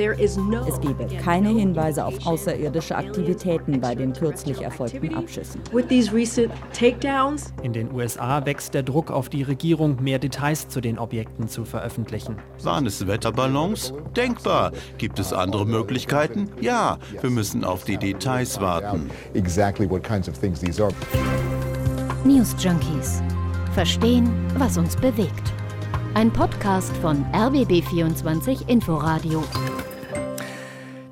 Es gebe keine Hinweise auf außerirdische Aktivitäten bei den kürzlich erfolgten Abschüssen. In den USA wächst der Druck auf die Regierung, mehr Details zu den Objekten zu veröffentlichen. Waren es Wetterballons? Denkbar. Gibt es andere Möglichkeiten? Ja, wir müssen auf die Details warten. News Junkies. Verstehen, was uns bewegt. Ein Podcast von RBB24 Inforadio.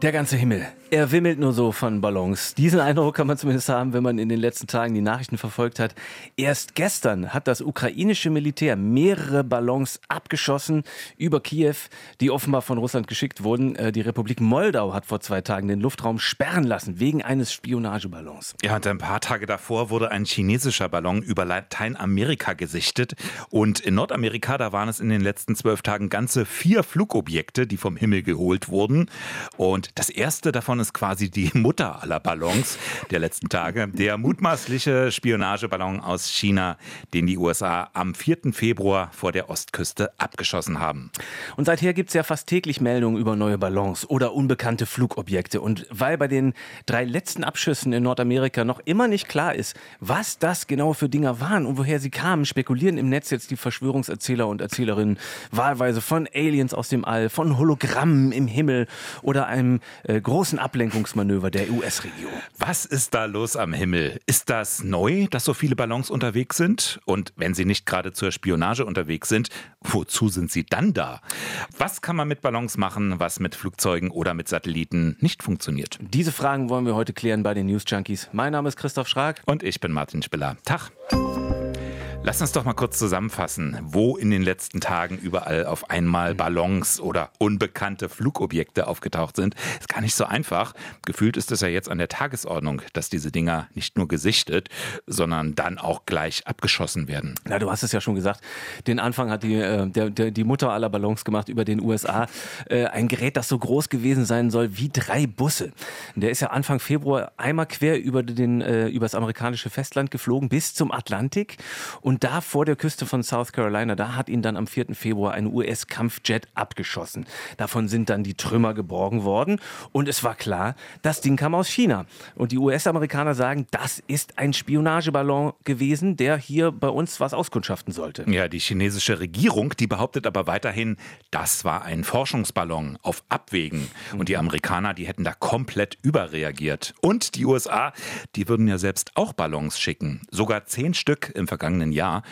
Der ganze Himmel er wimmelt nur so von Ballons. Diesen Eindruck kann man zumindest haben, wenn man in den letzten Tagen die Nachrichten verfolgt hat. Erst gestern hat das ukrainische Militär mehrere Ballons abgeschossen über Kiew, die offenbar von Russland geschickt wurden. Äh, die Republik Moldau hat vor zwei Tagen den Luftraum sperren lassen wegen eines Spionageballons. Ja, und ein paar Tage davor wurde ein chinesischer Ballon über Lateinamerika gesichtet. Und in Nordamerika, da waren es in den letzten zwölf Tagen ganze vier Flugobjekte, die vom Himmel geholt wurden. Und das erste davon Ballon ist quasi die Mutter aller Ballons der letzten Tage. Der mutmaßliche Spionageballon aus China, den die USA am 4. Februar vor der Ostküste abgeschossen haben. Und seither gibt es ja fast täglich Meldungen über neue Ballons oder unbekannte Flugobjekte. Und weil bei den drei letzten Abschüssen in Nordamerika noch immer nicht klar ist, was das genau für Dinger waren und woher sie kamen, spekulieren im Netz jetzt die Verschwörungserzähler und Erzählerinnen wahlweise von Aliens aus dem All, von Hologrammen im Himmel oder einem äh, großen Ablenkungsmanöver der US-Regierung. Was ist da los am Himmel? Ist das neu, dass so viele Ballons unterwegs sind? Und wenn sie nicht gerade zur Spionage unterwegs sind, wozu sind sie dann da? Was kann man mit Ballons machen, was mit Flugzeugen oder mit Satelliten nicht funktioniert? Diese Fragen wollen wir heute klären bei den News Junkies. Mein Name ist Christoph Schrag. Und ich bin Martin Spiller. Tag. Lass uns doch mal kurz zusammenfassen, wo in den letzten Tagen überall auf einmal Ballons oder unbekannte Flugobjekte aufgetaucht sind. Ist gar nicht so einfach. Gefühlt ist es ja jetzt an der Tagesordnung, dass diese Dinger nicht nur gesichtet, sondern dann auch gleich abgeschossen werden. Na, du hast es ja schon gesagt. Den Anfang hat die, äh, der, der, die Mutter aller Ballons gemacht über den USA. Äh, ein Gerät, das so groß gewesen sein soll wie drei Busse. Der ist ja Anfang Februar einmal quer über, den, äh, über das amerikanische Festland geflogen bis zum Atlantik. Da vor der Küste von South Carolina, da hat ihn dann am 4. Februar ein US-Kampfjet abgeschossen. Davon sind dann die Trümmer geborgen worden. Und es war klar, das Ding kam aus China. Und die US-Amerikaner sagen, das ist ein Spionageballon gewesen, der hier bei uns was auskundschaften sollte. Ja, die chinesische Regierung, die behauptet aber weiterhin, das war ein Forschungsballon auf Abwägen. Und die Amerikaner, die hätten da komplett überreagiert. Und die USA, die würden ja selbst auch Ballons schicken. Sogar zehn Stück im vergangenen Jahr. Jahr.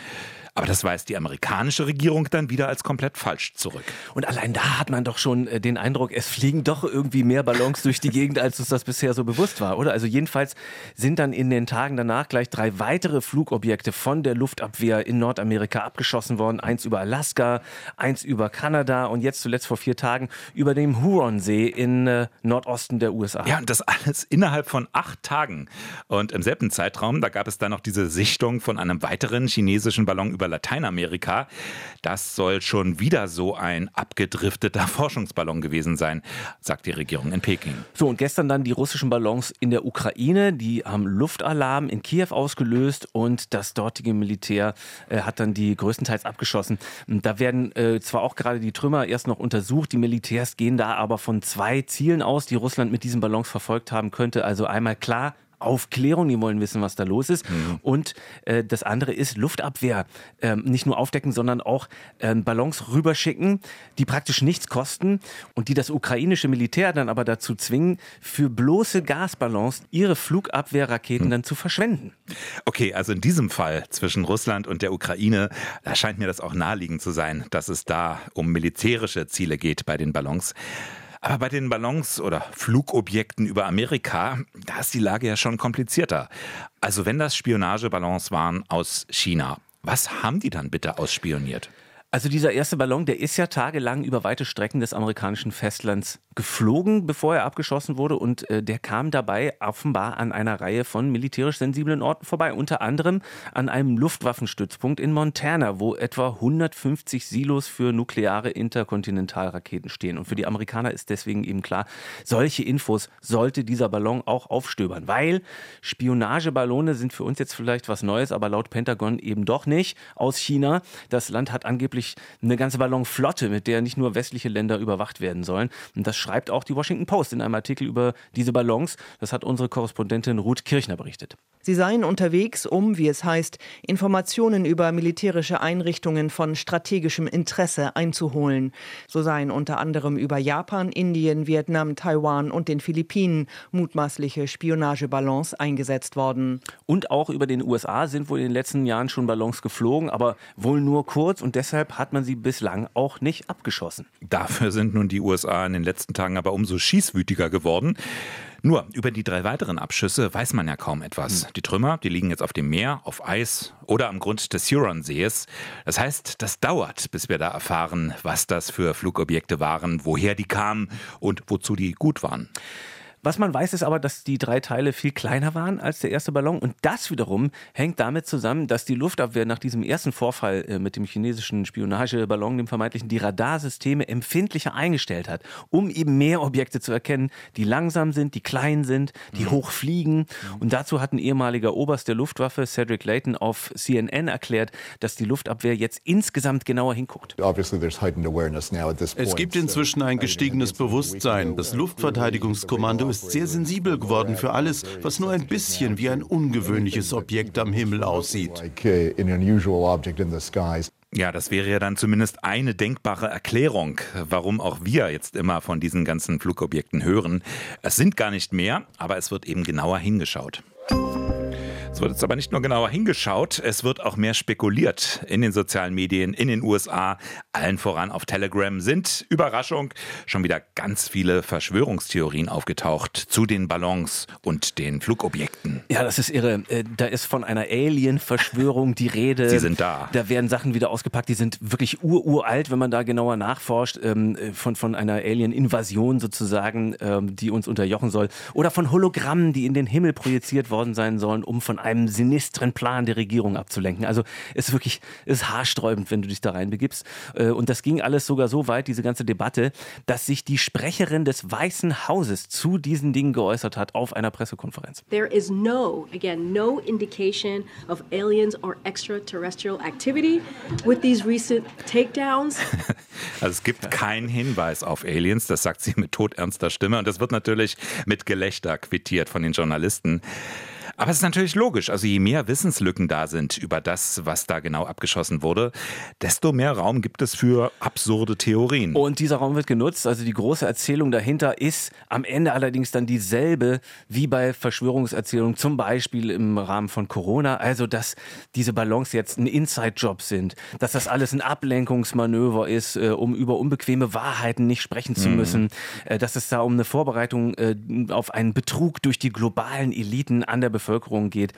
Aber das weist die amerikanische Regierung dann wieder als komplett falsch zurück. Und allein da hat man doch schon äh, den Eindruck, es fliegen doch irgendwie mehr Ballons durch die Gegend, als uns das bisher so bewusst war, oder? Also jedenfalls sind dann in den Tagen danach gleich drei weitere Flugobjekte von der Luftabwehr in Nordamerika abgeschossen worden. Eins über Alaska, eins über Kanada und jetzt zuletzt vor vier Tagen über dem Huronsee in äh, Nordosten der USA. Ja, und das alles innerhalb von acht Tagen. Und im selben Zeitraum, da gab es dann noch diese Sichtung von einem weiteren chinesischen Ballon über Lateinamerika. Das soll schon wieder so ein abgedrifteter Forschungsballon gewesen sein, sagt die Regierung in Peking. So, und gestern dann die russischen Ballons in der Ukraine, die haben Luftalarm in Kiew ausgelöst und das dortige Militär äh, hat dann die größtenteils abgeschossen. Da werden äh, zwar auch gerade die Trümmer erst noch untersucht, die Militärs gehen da aber von zwei Zielen aus, die Russland mit diesen Ballons verfolgt haben könnte. Also einmal klar, Aufklärung, die wollen wissen, was da los ist. Mhm. Und äh, das andere ist Luftabwehr. Ähm, nicht nur aufdecken, sondern auch ähm, Ballons rüberschicken, die praktisch nichts kosten und die das ukrainische Militär dann aber dazu zwingen, für bloße Gasballons ihre Flugabwehrraketen mhm. dann zu verschwenden. Okay, also in diesem Fall zwischen Russland und der Ukraine, da scheint mir das auch naheliegend zu sein, dass es da um militärische Ziele geht bei den Ballons. Aber bei den Ballons oder Flugobjekten über Amerika, da ist die Lage ja schon komplizierter. Also wenn das Spionageballons waren aus China, was haben die dann bitte ausspioniert? Also dieser erste Ballon, der ist ja tagelang über weite Strecken des amerikanischen Festlands geflogen, bevor er abgeschossen wurde und äh, der kam dabei offenbar an einer Reihe von militärisch sensiblen Orten vorbei, unter anderem an einem Luftwaffenstützpunkt in Montana, wo etwa 150 Silos für nukleare Interkontinentalraketen stehen. Und für die Amerikaner ist deswegen eben klar, solche Infos sollte dieser Ballon auch aufstöbern, weil Spionageballone sind für uns jetzt vielleicht was Neues, aber laut Pentagon eben doch nicht aus China. Das Land hat angeblich eine ganze Ballonflotte, mit der nicht nur westliche Länder überwacht werden sollen. Und das schreibt auch die Washington Post in einem Artikel über diese Ballons. Das hat unsere Korrespondentin Ruth Kirchner berichtet. Sie seien unterwegs, um, wie es heißt, Informationen über militärische Einrichtungen von strategischem Interesse einzuholen. So seien unter anderem über Japan, Indien, Vietnam, Taiwan und den Philippinen mutmaßliche Spionageballons eingesetzt worden. Und auch über den USA sind wohl in den letzten Jahren schon Ballons geflogen, aber wohl nur kurz und deshalb hat man sie bislang auch nicht abgeschossen. Dafür sind nun die USA in den letzten Tagen aber umso schießwütiger geworden. Nur über die drei weiteren Abschüsse weiß man ja kaum etwas. Hm. Die Trümmer, die liegen jetzt auf dem Meer, auf Eis oder am Grund des Huronsees. Das heißt, das dauert, bis wir da erfahren, was das für Flugobjekte waren, woher die kamen und wozu die gut waren. Was man weiß, ist aber, dass die drei Teile viel kleiner waren als der erste Ballon. Und das wiederum hängt damit zusammen, dass die Luftabwehr nach diesem ersten Vorfall äh, mit dem chinesischen Spionageballon, dem vermeintlichen, die Radarsysteme empfindlicher eingestellt hat, um eben mehr Objekte zu erkennen, die langsam sind, die klein sind, die mhm. hoch fliegen. Und dazu hat ein ehemaliger Oberst der Luftwaffe, Cedric Layton, auf CNN erklärt, dass die Luftabwehr jetzt insgesamt genauer hinguckt. Es gibt inzwischen ein gestiegenes Bewusstsein. Das Luftverteidigungskommando ist ist sehr sensibel geworden für alles, was nur ein bisschen wie ein ungewöhnliches Objekt am Himmel aussieht. Ja, das wäre ja dann zumindest eine denkbare Erklärung, warum auch wir jetzt immer von diesen ganzen Flugobjekten hören. Es sind gar nicht mehr, aber es wird eben genauer hingeschaut. Es wird jetzt aber nicht nur genauer hingeschaut, es wird auch mehr spekuliert in den sozialen Medien, in den USA, allen voran auf Telegram sind, Überraschung, schon wieder ganz viele Verschwörungstheorien aufgetaucht zu den Ballons und den Flugobjekten. Ja, das ist irre. Äh, da ist von einer Alien-Verschwörung die Rede. Sie sind da. Da werden Sachen wieder ausgepackt, die sind wirklich ururalt, wenn man da genauer nachforscht, ähm, äh, von, von einer Alien-Invasion sozusagen, ähm, die uns unterjochen soll. Oder von Hologrammen, die in den Himmel projiziert worden sein sollen, um von einem sinistren Plan der Regierung abzulenken. Also es ist wirklich, es ist haarsträubend, wenn du dich da reinbegibst. Äh, und das ging alles sogar so weit, diese ganze Debatte, dass sich die Sprecherin des Weißen Hauses zu diesen Dingen geäußert hat auf einer Pressekonferenz. There is no, again, no indication of aliens or extraterrestrial activity with these recent takedowns. Also es gibt keinen Hinweis auf Aliens, das sagt sie mit todernster Stimme und das wird natürlich mit Gelächter quittiert von den Journalisten. Aber es ist natürlich logisch. Also je mehr Wissenslücken da sind über das, was da genau abgeschossen wurde, desto mehr Raum gibt es für absurde Theorien. Und dieser Raum wird genutzt. Also die große Erzählung dahinter ist am Ende allerdings dann dieselbe wie bei Verschwörungserzählungen, zum Beispiel im Rahmen von Corona. Also, dass diese Ballons jetzt ein Inside-Job sind, dass das alles ein Ablenkungsmanöver ist, äh, um über unbequeme Wahrheiten nicht sprechen zu mhm. müssen, mhm. äh, dass es da um eine Vorbereitung äh, auf einen Betrug durch die globalen Eliten an der Bevölkerung Bevölkerung geht.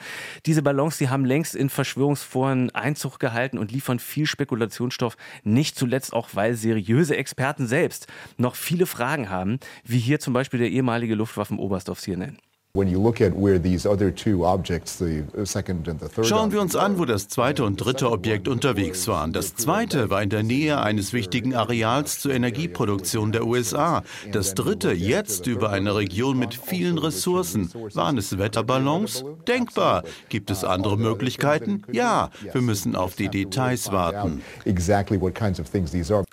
Diese Ballons, die haben längst in Verschwörungsforen Einzug gehalten und liefern viel Spekulationsstoff, nicht zuletzt auch, weil seriöse Experten selbst noch viele Fragen haben, wie hier zum Beispiel der ehemalige Luftwaffenoberst auf CNN. Schauen wir uns an, wo das zweite und dritte Objekt unterwegs waren. Das zweite war in der Nähe eines wichtigen Areals zur Energieproduktion der USA. Das dritte jetzt über eine Region mit vielen Ressourcen. Waren es Wetterballons? Denkbar. Gibt es andere Möglichkeiten? Ja, wir müssen auf die Details warten.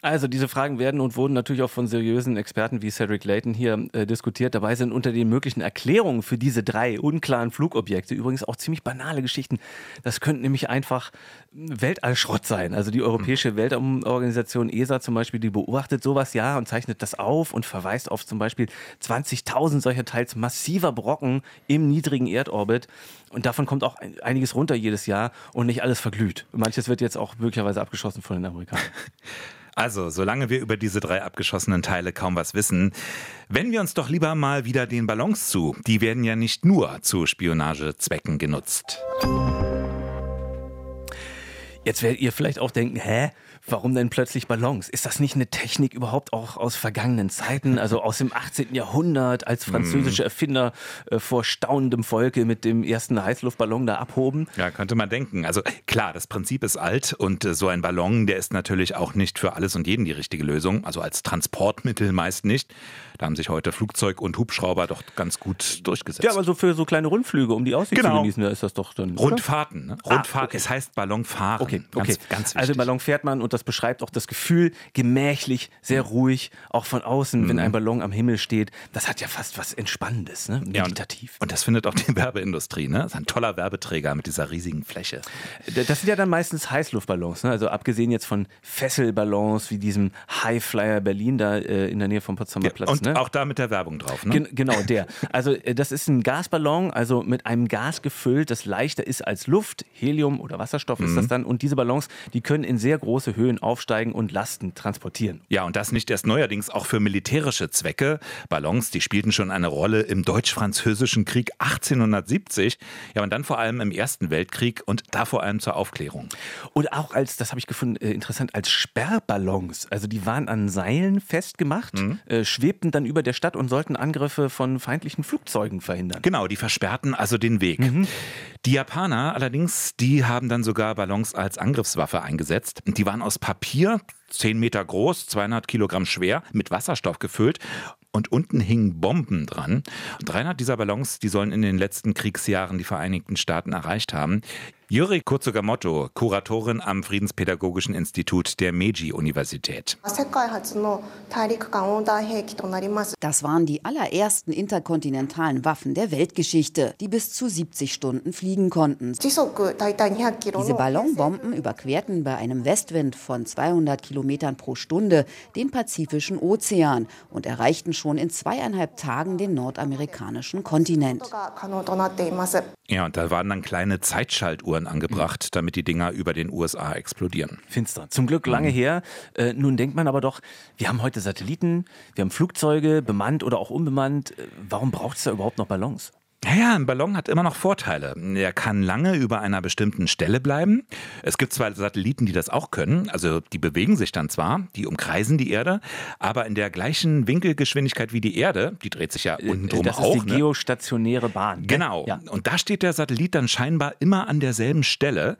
Also diese Fragen werden und wurden natürlich auch von seriösen Experten wie Cedric Layton hier äh, diskutiert. Dabei sind unter den möglichen Erklärungen für diese drei unklaren Flugobjekte. Übrigens auch ziemlich banale Geschichten. Das könnte nämlich einfach Weltallschrott sein. Also die Europäische Weltorganisation ESA zum Beispiel, die beobachtet sowas ja und zeichnet das auf und verweist auf zum Beispiel 20.000 solcher teils massiver Brocken im niedrigen Erdorbit. Und davon kommt auch einiges runter jedes Jahr und nicht alles verglüht. Manches wird jetzt auch möglicherweise abgeschossen von den Amerikanern. Also, solange wir über diese drei abgeschossenen Teile kaum was wissen, wenden wir uns doch lieber mal wieder den Ballons zu. Die werden ja nicht nur zu Spionagezwecken genutzt. Jetzt werdet ihr vielleicht auch denken, hä? Warum denn plötzlich Ballons? Ist das nicht eine Technik überhaupt auch aus vergangenen Zeiten, also aus dem 18. Jahrhundert, als französische mhm. Erfinder äh, vor staunendem Volke mit dem ersten Heißluftballon da abhoben? Ja, könnte man denken. Also klar, das Prinzip ist alt und äh, so ein Ballon, der ist natürlich auch nicht für alles und jeden die richtige Lösung, also als Transportmittel meist nicht. Da haben sich heute Flugzeug und Hubschrauber doch ganz gut durchgesetzt. Ja, aber so für so kleine Rundflüge, um die Aussicht genau. zu genießen, da ist das doch dann. Rundfahrten, ne? Rundfahrt, ah, okay. es heißt Ballonfahren. Okay, okay. Ganz, ganz also Ballon fährt man und das beschreibt auch das Gefühl, gemächlich, sehr mhm. ruhig, auch von außen, mhm. wenn ein Ballon am Himmel steht. Das hat ja fast was Entspannendes, ne? Meditativ. Ja, und, und, das findet auch die Werbeindustrie, ne? Das ist ein toller Werbeträger mit dieser riesigen Fläche. Das sind ja dann meistens Heißluftballons, ne? Also abgesehen jetzt von Fesselballons wie diesem Highflyer Berlin da äh, in der Nähe vom Potsdamer ja, Platz. Und ne? auch da mit der Werbung drauf, ne? Gen genau, der. Also äh, das ist ein Gasballon, also mit einem Gas gefüllt, das leichter ist als Luft. Helium oder Wasserstoff mhm. ist das mhm. dann. Und diese Ballons, die können in sehr große Höhen aufsteigen und Lasten transportieren. Ja, und das nicht erst neuerdings auch für militärische Zwecke. Ballons, die spielten schon eine Rolle im Deutsch-Französischen Krieg 1870. Ja, und dann vor allem im Ersten Weltkrieg und da vor allem zur Aufklärung. Und auch als, das habe ich gefunden, äh, interessant, als Sperrballons. Also die waren an Seilen festgemacht, mhm. äh, schwebten dann über der Stadt und sollten Angriffe von feindlichen Flugzeugen verhindern. Genau, die versperrten also den Weg. Mhm. Die Japaner allerdings, die haben dann sogar Ballons als Angriffswaffe eingesetzt. Die waren aus Papier, 10 Meter groß, 200 Kilogramm schwer, mit Wasserstoff gefüllt und unten hingen Bomben dran. 300 dieser Ballons, die sollen in den letzten Kriegsjahren die Vereinigten Staaten erreicht haben. Juri Kotsugamoto, Kuratorin am Friedenspädagogischen Institut der Meiji-Universität. Das waren die allerersten interkontinentalen Waffen der Weltgeschichte, die bis zu 70 Stunden fliegen konnten. Diese Ballonbomben überquerten bei einem Westwind von 200 Kilometern pro Stunde den Pazifischen Ozean und erreichten schon in zweieinhalb Tagen den nordamerikanischen Kontinent. Ja, und da waren dann kleine Zeitschaltuhren angebracht, damit die Dinger über den USA explodieren. Finster. Zum Glück lange mhm. her. Äh, nun denkt man aber doch, wir haben heute Satelliten, wir haben Flugzeuge, bemannt oder auch unbemannt. Äh, warum braucht es da überhaupt noch Ballons? Naja, ein Ballon hat immer noch Vorteile. Er kann lange über einer bestimmten Stelle bleiben. Es gibt zwar Satelliten, die das auch können, also die bewegen sich dann zwar, die umkreisen die Erde, aber in der gleichen Winkelgeschwindigkeit wie die Erde, die dreht sich ja äh, unten drum das auch. Das ist die ne? geostationäre Bahn. Ne? Genau. Ja. Und da steht der Satellit dann scheinbar immer an derselben Stelle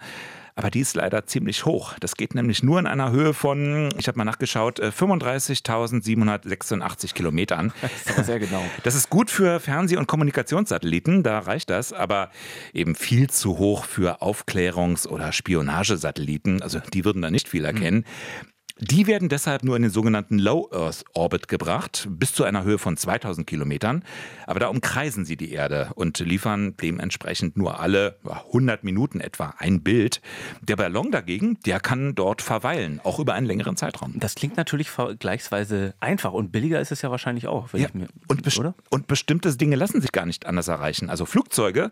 aber die ist leider ziemlich hoch. Das geht nämlich nur in einer Höhe von, ich habe mal nachgeschaut, 35.786 äh, Kilometern. Das ist sehr genau. Das ist gut für Fernseh- und Kommunikationssatelliten, da reicht das, aber eben viel zu hoch für Aufklärungs- oder Spionagesatelliten. Also die würden da nicht viel erkennen. Mhm. Die werden deshalb nur in den sogenannten Low Earth Orbit gebracht, bis zu einer Höhe von 2000 Kilometern. Aber da umkreisen sie die Erde und liefern dementsprechend nur alle 100 Minuten etwa ein Bild. Der Ballon dagegen, der kann dort verweilen, auch über einen längeren Zeitraum. Das klingt natürlich vergleichsweise einfach und billiger ist es ja wahrscheinlich auch. Ja, mir, und, best oder? und bestimmte Dinge lassen sich gar nicht anders erreichen. Also Flugzeuge,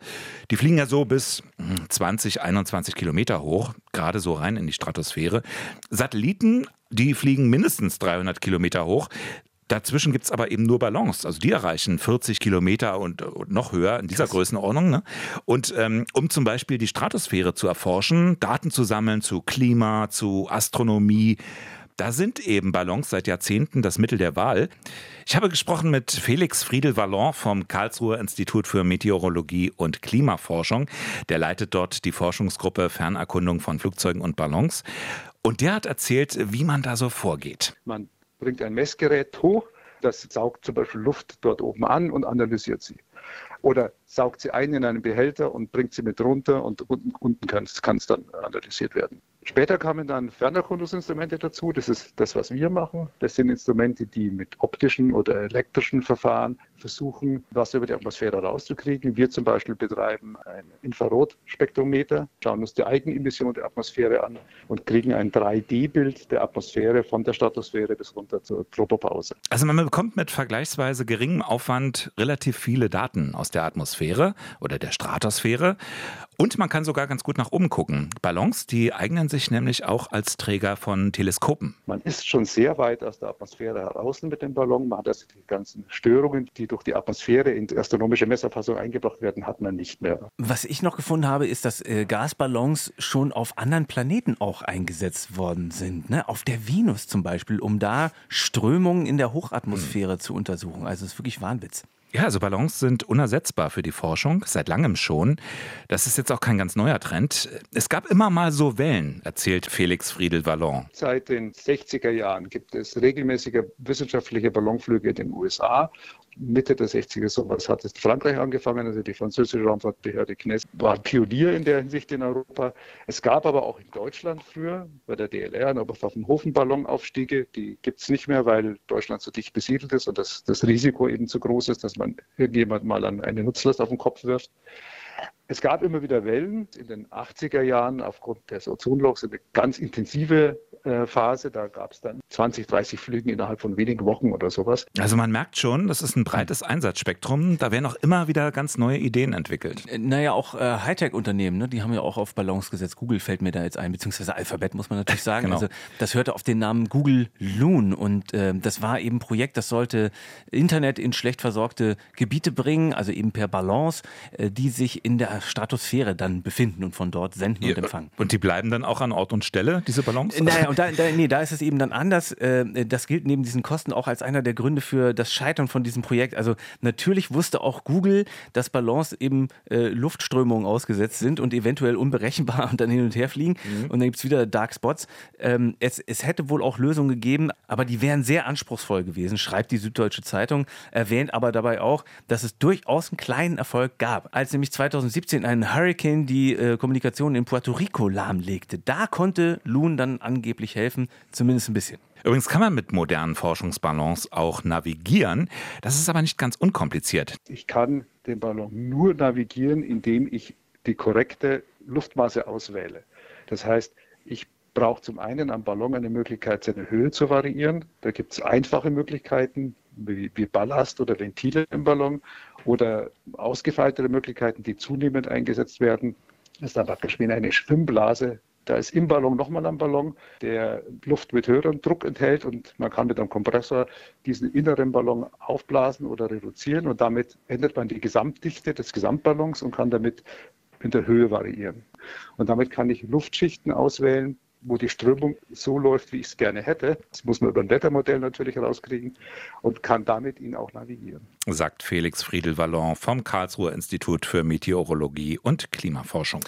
die fliegen ja so bis 20, hm, 21 Kilometer hoch, gerade so rein in die Stratosphäre. Satelliten die fliegen mindestens 300 Kilometer hoch. Dazwischen gibt es aber eben nur Ballons. Also die erreichen 40 Kilometer und, und noch höher in dieser Krass. Größenordnung. Ne? Und ähm, um zum Beispiel die Stratosphäre zu erforschen, Daten zu sammeln zu Klima, zu Astronomie, da sind eben Ballons seit Jahrzehnten das Mittel der Wahl. Ich habe gesprochen mit Felix Friedel-Wallon vom Karlsruher Institut für Meteorologie und Klimaforschung. Der leitet dort die Forschungsgruppe Fernerkundung von Flugzeugen und Ballons. Und der hat erzählt, wie man da so vorgeht. Man bringt ein Messgerät hoch, das saugt zum Beispiel Luft dort oben an und analysiert sie. Oder saugt sie ein in einen Behälter und bringt sie mit runter und unten kann es dann analysiert werden. Später kamen dann Fernerkundungsinstrumente dazu. Das ist das, was wir machen. Das sind Instrumente, die mit optischen oder elektrischen Verfahren versuchen, was über die Atmosphäre rauszukriegen. Wir zum Beispiel betreiben ein Infrarotspektrometer, schauen uns die Eigenemission der Atmosphäre an und kriegen ein 3D-Bild der Atmosphäre von der Stratosphäre bis runter zur Tropopause. Also man bekommt mit vergleichsweise geringem Aufwand relativ viele Daten aus der Atmosphäre oder der Stratosphäre und man kann sogar ganz gut nach oben gucken. Ballons, die eignen sich nämlich auch als Träger von Teleskopen. Man ist schon sehr weit aus der Atmosphäre heraus mit dem Ballon. Man hat also die ganzen Störungen, die durch die Atmosphäre in die astronomische Messerfassung eingebracht werden, hat man nicht mehr. Was ich noch gefunden habe, ist, dass äh, Gasballons schon auf anderen Planeten auch eingesetzt worden sind. Ne? Auf der Venus zum Beispiel, um da Strömungen in der Hochatmosphäre hm. zu untersuchen. Also es ist wirklich Wahnwitz. Ja, also Ballons sind unersetzbar für die Forschung, seit langem schon. Das ist jetzt auch kein ganz neuer Trend. Es gab immer mal so Wellen, erzählt Felix Friedel-Wallon. Seit den 60er Jahren gibt es regelmäßige wissenschaftliche Ballonflüge in den USA Mitte der 60er sowas hat es Frankreich angefangen, also die französische Raumfahrtbehörde CNES war Pionier in der Hinsicht in Europa. Es gab aber auch in Deutschland früher bei der DLR ein Oberpfaffenhofen-Ballonaufstiege. Die gibt es nicht mehr, weil Deutschland so dicht besiedelt ist und das, das Risiko eben zu groß ist, dass man irgendjemand mal an eine Nutzlast auf den Kopf wirft. Es gab immer wieder Wellen in den 80er Jahren aufgrund des Ozonlochs, eine ganz intensive Phase. Da gab es dann 20, 30 Flüge innerhalb von wenigen Wochen oder sowas. Also man merkt schon, das ist ein breites Einsatzspektrum. Da werden auch immer wieder ganz neue Ideen entwickelt. Äh, naja, auch äh, Hightech-Unternehmen, ne, die haben ja auch auf Balance gesetzt. Google fällt mir da jetzt ein, beziehungsweise Alphabet muss man natürlich sagen. genau. Also das hörte auf den Namen Google Loon und äh, das war eben ein Projekt, das sollte Internet in schlecht versorgte Gebiete bringen, also eben per Balance, äh, die sich in der Stratosphäre dann befinden und von dort senden ja, und empfangen. Und die bleiben dann auch an Ort und Stelle, diese Ballons? Naja, und da, da, nee, da ist es eben dann anders. Äh, das gilt neben diesen Kosten auch als einer der Gründe für das Scheitern von diesem Projekt. Also natürlich wusste auch Google, dass Ballons eben äh, Luftströmungen ausgesetzt sind und eventuell unberechenbar und dann hin und her fliegen. Mhm. Und dann gibt es wieder Dark Spots. Ähm, es, es hätte wohl auch Lösungen gegeben, aber die wären sehr anspruchsvoll gewesen, schreibt die Süddeutsche Zeitung, erwähnt aber dabei auch, dass es durchaus einen kleinen Erfolg gab. Als nämlich 2017 ein Hurricane die äh, Kommunikation in Puerto Rico lahmlegte, da konnte Loon dann angeblich helfen zumindest ein bisschen. Übrigens kann man mit modernen Forschungsballons auch navigieren. Das ist aber nicht ganz unkompliziert. Ich kann den Ballon nur navigieren, indem ich die korrekte Luftmasse auswähle. Das heißt, ich brauche zum einen am Ballon eine Möglichkeit, seine Höhe zu variieren. Da gibt es einfache Möglichkeiten, wie, wie Ballast oder Ventile im Ballon oder ausgefeiltere Möglichkeiten, die zunehmend eingesetzt werden. Das ist dann praktisch wie eine Schwimmblase da ist im Ballon nochmal ein Ballon, der Luft mit höherem Druck enthält und man kann mit einem Kompressor diesen inneren Ballon aufblasen oder reduzieren und damit ändert man die Gesamtdichte des Gesamtballons und kann damit in der Höhe variieren. Und damit kann ich Luftschichten auswählen, wo die Strömung so läuft, wie ich es gerne hätte. Das muss man über ein Wettermodell natürlich herauskriegen und kann damit ihn auch navigieren. Sagt Felix Friedel-Wallon vom Karlsruher Institut für Meteorologie und Klimaforschung.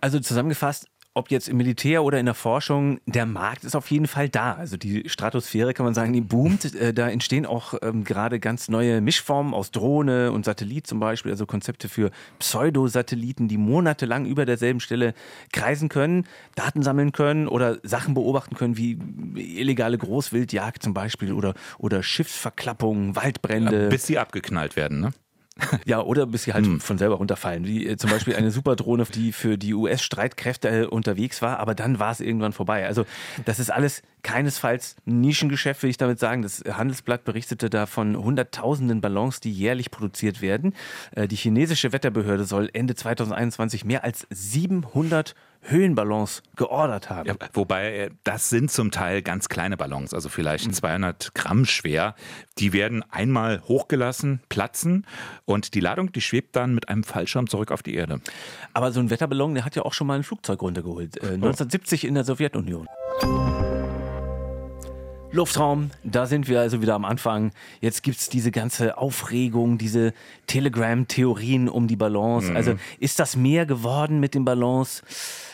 Also zusammengefasst, ob jetzt im Militär oder in der Forschung, der Markt ist auf jeden Fall da. Also die Stratosphäre kann man sagen, die boomt. Äh, da entstehen auch ähm, gerade ganz neue Mischformen aus Drohne und Satellit zum Beispiel, also Konzepte für Pseudosatelliten, die monatelang über derselben Stelle kreisen können, Daten sammeln können oder Sachen beobachten können, wie illegale Großwildjagd zum Beispiel oder, oder Schiffsverklappungen, Waldbrände. Bis sie abgeknallt werden, ne? Ja, oder bis sie halt hm. von selber runterfallen. Wie äh, zum Beispiel eine Superdrohne, die für die US-Streitkräfte äh, unterwegs war, aber dann war es irgendwann vorbei. Also das ist alles keinesfalls Nischengeschäft, will ich damit sagen. Das Handelsblatt berichtete da von hunderttausenden Ballons, die jährlich produziert werden. Äh, die chinesische Wetterbehörde soll Ende 2021 mehr als 700 Höhenballons geordert haben. Ja, wobei, äh, das sind zum Teil ganz kleine Ballons, also vielleicht 200 mhm. Gramm schwer. Die werden einmal hochgelassen, platzen und die Ladung, die schwebt dann mit einem Fallschirm zurück auf die Erde. Aber so ein Wetterballon, der hat ja auch schon mal ein Flugzeug runtergeholt. Äh, 1970 in der Sowjetunion. Luftraum, da sind wir also wieder am Anfang. Jetzt gibt es diese ganze Aufregung, diese Telegram-Theorien um die Balance. Mhm. Also ist das mehr geworden mit dem Balance?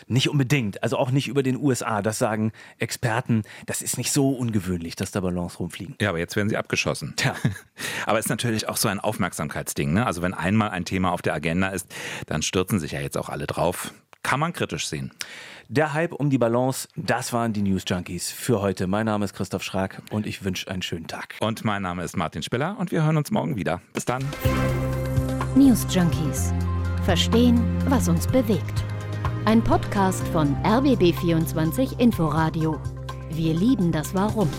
Nicht unbedingt. Also auch nicht über den USA. Das sagen Experten. Das ist nicht so ungewöhnlich, dass da Balance rumfliegen. Ja, aber jetzt werden sie abgeschossen. Tja. aber es ist natürlich auch so ein Aufmerksamkeitsding. Ne? Also wenn einmal ein Thema auf der Agenda ist, dann stürzen sich ja jetzt auch alle drauf. Kann man kritisch sehen. Der Hype um die Balance, das waren die News Junkies für heute. Mein Name ist Christoph Schrag und ich wünsche einen schönen Tag. Und mein Name ist Martin Spiller und wir hören uns morgen wieder. Bis dann. News Junkies. Verstehen, was uns bewegt. Ein Podcast von RBB24 Inforadio. Wir lieben das Warum.